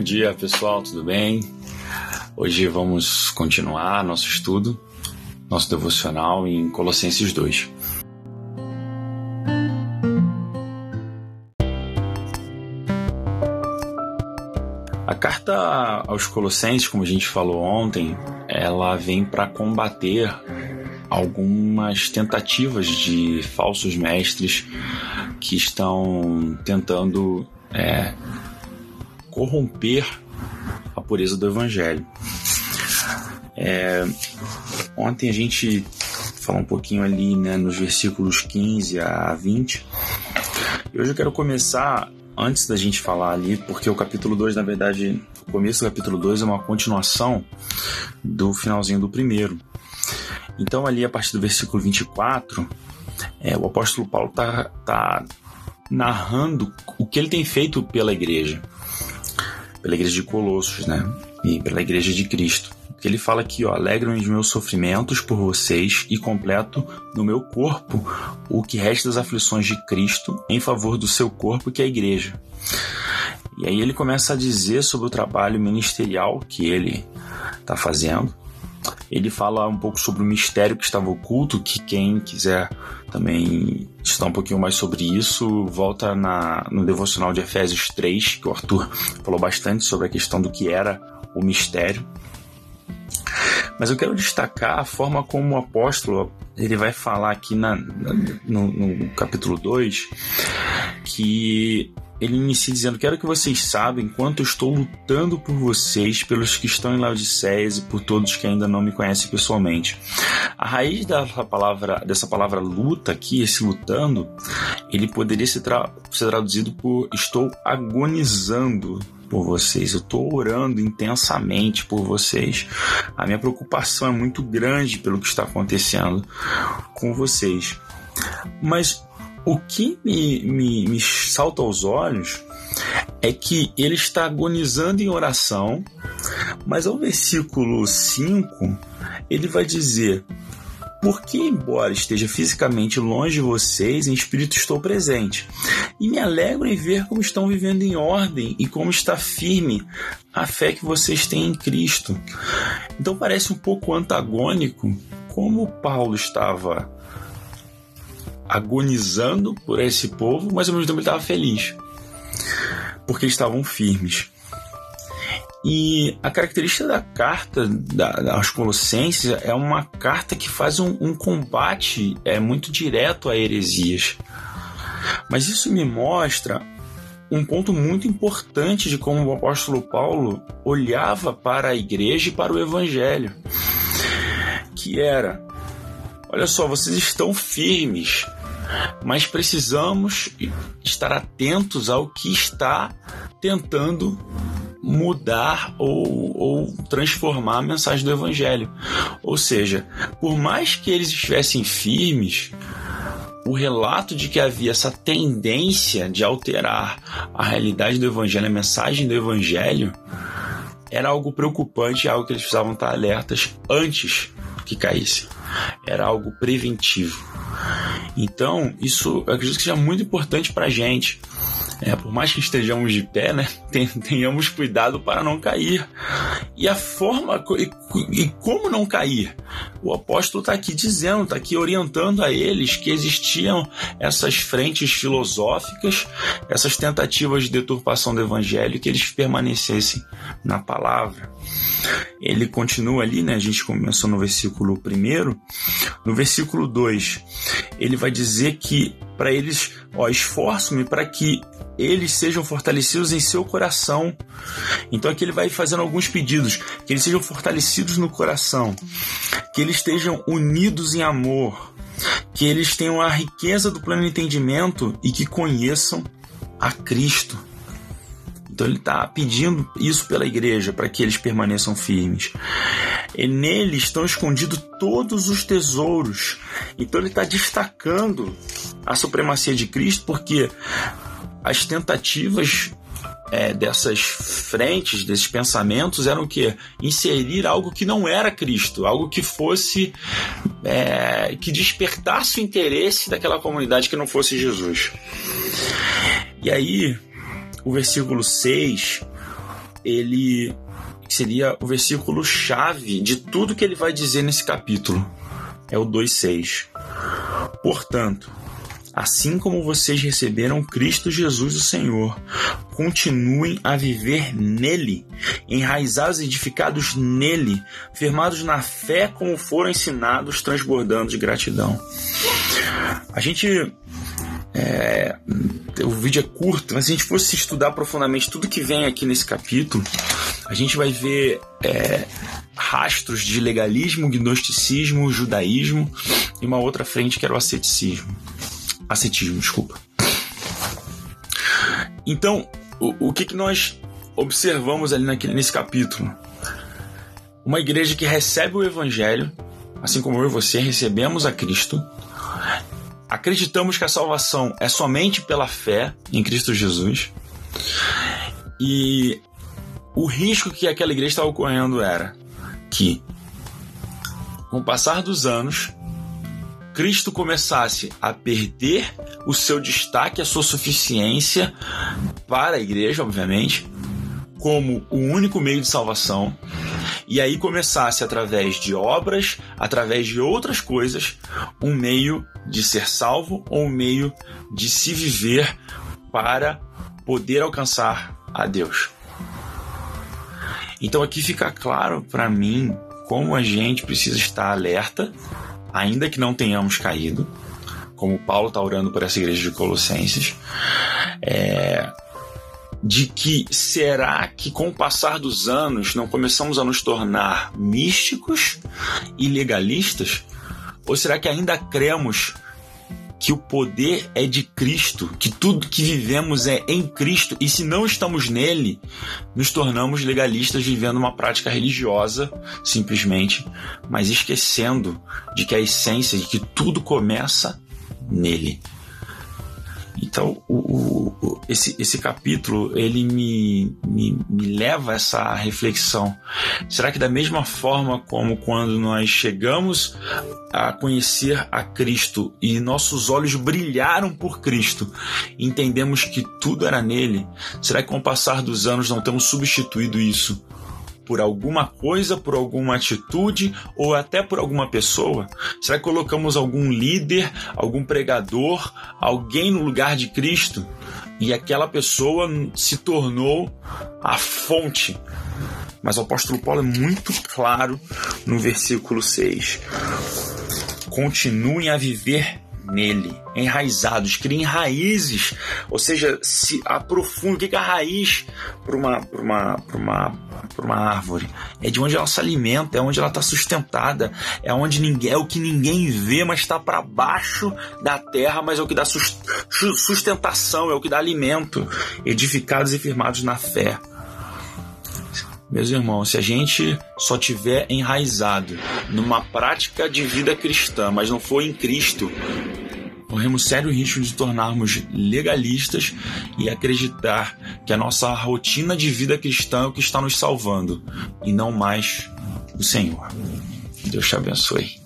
Bom dia, pessoal, tudo bem? Hoje vamos continuar nosso estudo, nosso devocional em Colossenses 2. A carta aos Colossenses, como a gente falou ontem, ela vem para combater algumas tentativas de falsos mestres que estão tentando é, corromper a pureza do Evangelho. É, ontem a gente falou um pouquinho ali né, nos versículos 15 a 20. E hoje eu quero começar, antes da gente falar ali, porque o capítulo 2, na verdade, o começo do capítulo 2 é uma continuação do finalzinho do primeiro. Então, ali a partir do versículo 24, é, o apóstolo Paulo está tá narrando o que ele tem feito pela igreja pela igreja de Colossos, né? E pela igreja de Cristo. Que ele fala aqui, ó, alegram os meus sofrimentos por vocês e completo no meu corpo o que resta das aflições de Cristo em favor do seu corpo, que é a igreja. E aí ele começa a dizer sobre o trabalho ministerial que ele está fazendo. Ele fala um pouco sobre o mistério que estava oculto, que quem quiser também estudar um pouquinho mais sobre isso, volta na, no devocional de Efésios 3, que o Arthur falou bastante sobre a questão do que era o mistério. Mas eu quero destacar a forma como o apóstolo ele vai falar aqui na, na no, no capítulo 2 que ele inicia dizendo: Quero que vocês saibam quanto eu estou lutando por vocês, pelos que estão em Laodiceias e por todos que ainda não me conhecem pessoalmente. A raiz dessa palavra, dessa palavra luta aqui, esse lutando, ele poderia ser, tra ser traduzido por estou agonizando por vocês, eu estou orando intensamente por vocês. A minha preocupação é muito grande pelo que está acontecendo com vocês. Mas o que me, me, me salta aos olhos é que ele está agonizando em oração, mas ao versículo 5 ele vai dizer: porque, embora esteja fisicamente longe de vocês, em espírito estou presente. E me alegro em ver como estão vivendo em ordem e como está firme a fé que vocês têm em Cristo. Então parece um pouco antagônico como Paulo estava agonizando por esse povo, mas ao mesmo tempo ele estava feliz, porque eles estavam firmes. E a característica da carta da, aos Colossenses é uma carta que faz um, um combate é, muito direto a heresias. Mas isso me mostra um ponto muito importante de como o apóstolo Paulo olhava para a igreja e para o evangelho, que era: olha só, vocês estão firmes, mas precisamos estar atentos ao que está tentando mudar ou, ou, transformar a mensagem do Evangelho. Ou seja, por mais que eles estivessem firmes, o relato de que havia essa tendência de alterar a realidade do Evangelho, a mensagem do Evangelho, era algo preocupante, algo que eles precisavam estar alertas antes que caísse. Era algo preventivo. Então, isso eu acredito que seja muito importante para a gente. É, por mais que estejamos de pé, né, tenhamos cuidado para não cair. E a forma e, e como não cair? O apóstolo está aqui dizendo, está aqui orientando a eles que existiam essas frentes filosóficas, essas tentativas de deturpação do evangelho, que eles permanecessem na palavra. Ele continua ali, né? A gente começou no versículo 1. No versículo 2, ele vai dizer que para eles, ó, esforço-me para que eles sejam fortalecidos em seu coração. Então aqui ele vai fazendo alguns pedidos, que eles sejam fortalecidos no coração, que eles estejam unidos em amor, que eles tenham a riqueza do pleno entendimento e que conheçam a Cristo. Então ele está pedindo isso pela igreja para que eles permaneçam firmes. E nele estão escondidos todos os tesouros. Então ele está destacando a supremacia de Cristo porque as tentativas é, dessas frentes, desses pensamentos, eram o quê? Inserir algo que não era Cristo, algo que fosse. É, que despertasse o interesse daquela comunidade que não fosse Jesus. E aí, o versículo 6, ele seria o versículo chave de tudo que ele vai dizer nesse capítulo. É o 2:6. Portanto, assim como vocês receberam Cristo Jesus o Senhor, continuem a viver nele, enraizados e edificados nele, firmados na fé como foram ensinados, transbordando de gratidão. A gente é, o vídeo é curto, mas se a gente fosse estudar profundamente tudo que vem aqui nesse capítulo, a gente vai ver é, rastros de legalismo, gnosticismo, judaísmo e uma outra frente que era o asceticismo. Ascetismo, desculpa. Então, o, o que, que nós observamos ali naquele, nesse capítulo? Uma igreja que recebe o evangelho, assim como eu e você recebemos a Cristo, acreditamos que a salvação é somente pela fé em Cristo Jesus. E o risco que aquela igreja estava ocorrendo era que, com o passar dos anos, Cristo começasse a perder o seu destaque, a sua suficiência para a igreja, obviamente, como o único meio de salvação, e aí começasse através de obras, através de outras coisas, um meio de ser salvo ou um meio de se viver para poder alcançar a Deus. Então aqui fica claro para mim como a gente precisa estar alerta, ainda que não tenhamos caído, como Paulo está orando por essa igreja de Colossenses. É, de que será que com o passar dos anos não começamos a nos tornar místicos e legalistas? Ou será que ainda cremos que o poder é de Cristo, que tudo que vivemos é em Cristo e se não estamos nele, nos tornamos legalistas vivendo uma prática religiosa, simplesmente, mas esquecendo de que a essência, de que tudo começa nele. Então, o, o, esse, esse capítulo, ele me, me, me leva a essa reflexão. Será que da mesma forma como quando nós chegamos a conhecer a Cristo e nossos olhos brilharam por Cristo, entendemos que tudo era nele, será que com o passar dos anos não temos substituído isso por alguma coisa, por alguma atitude ou até por alguma pessoa? Será que colocamos algum líder, algum pregador, alguém no lugar de Cristo e aquela pessoa se tornou a fonte? Mas o apóstolo Paulo é muito claro no versículo 6. Continuem a viver nele, enraizados, criem raízes, ou seja, se aprofundem. O que é a raiz para uma, uma, uma, uma árvore? É de onde ela se alimenta, é onde ela está sustentada, é onde ninguém, é o que ninguém vê, mas está para baixo da terra, mas é o que dá sustentação, é o que dá alimento, edificados e firmados na fé. Meus irmãos, se a gente só tiver enraizado numa prática de vida cristã, mas não for em Cristo, corremos sério risco de tornarmos legalistas e acreditar que a nossa rotina de vida cristã é o que está nos salvando e não mais o Senhor. Deus te abençoe.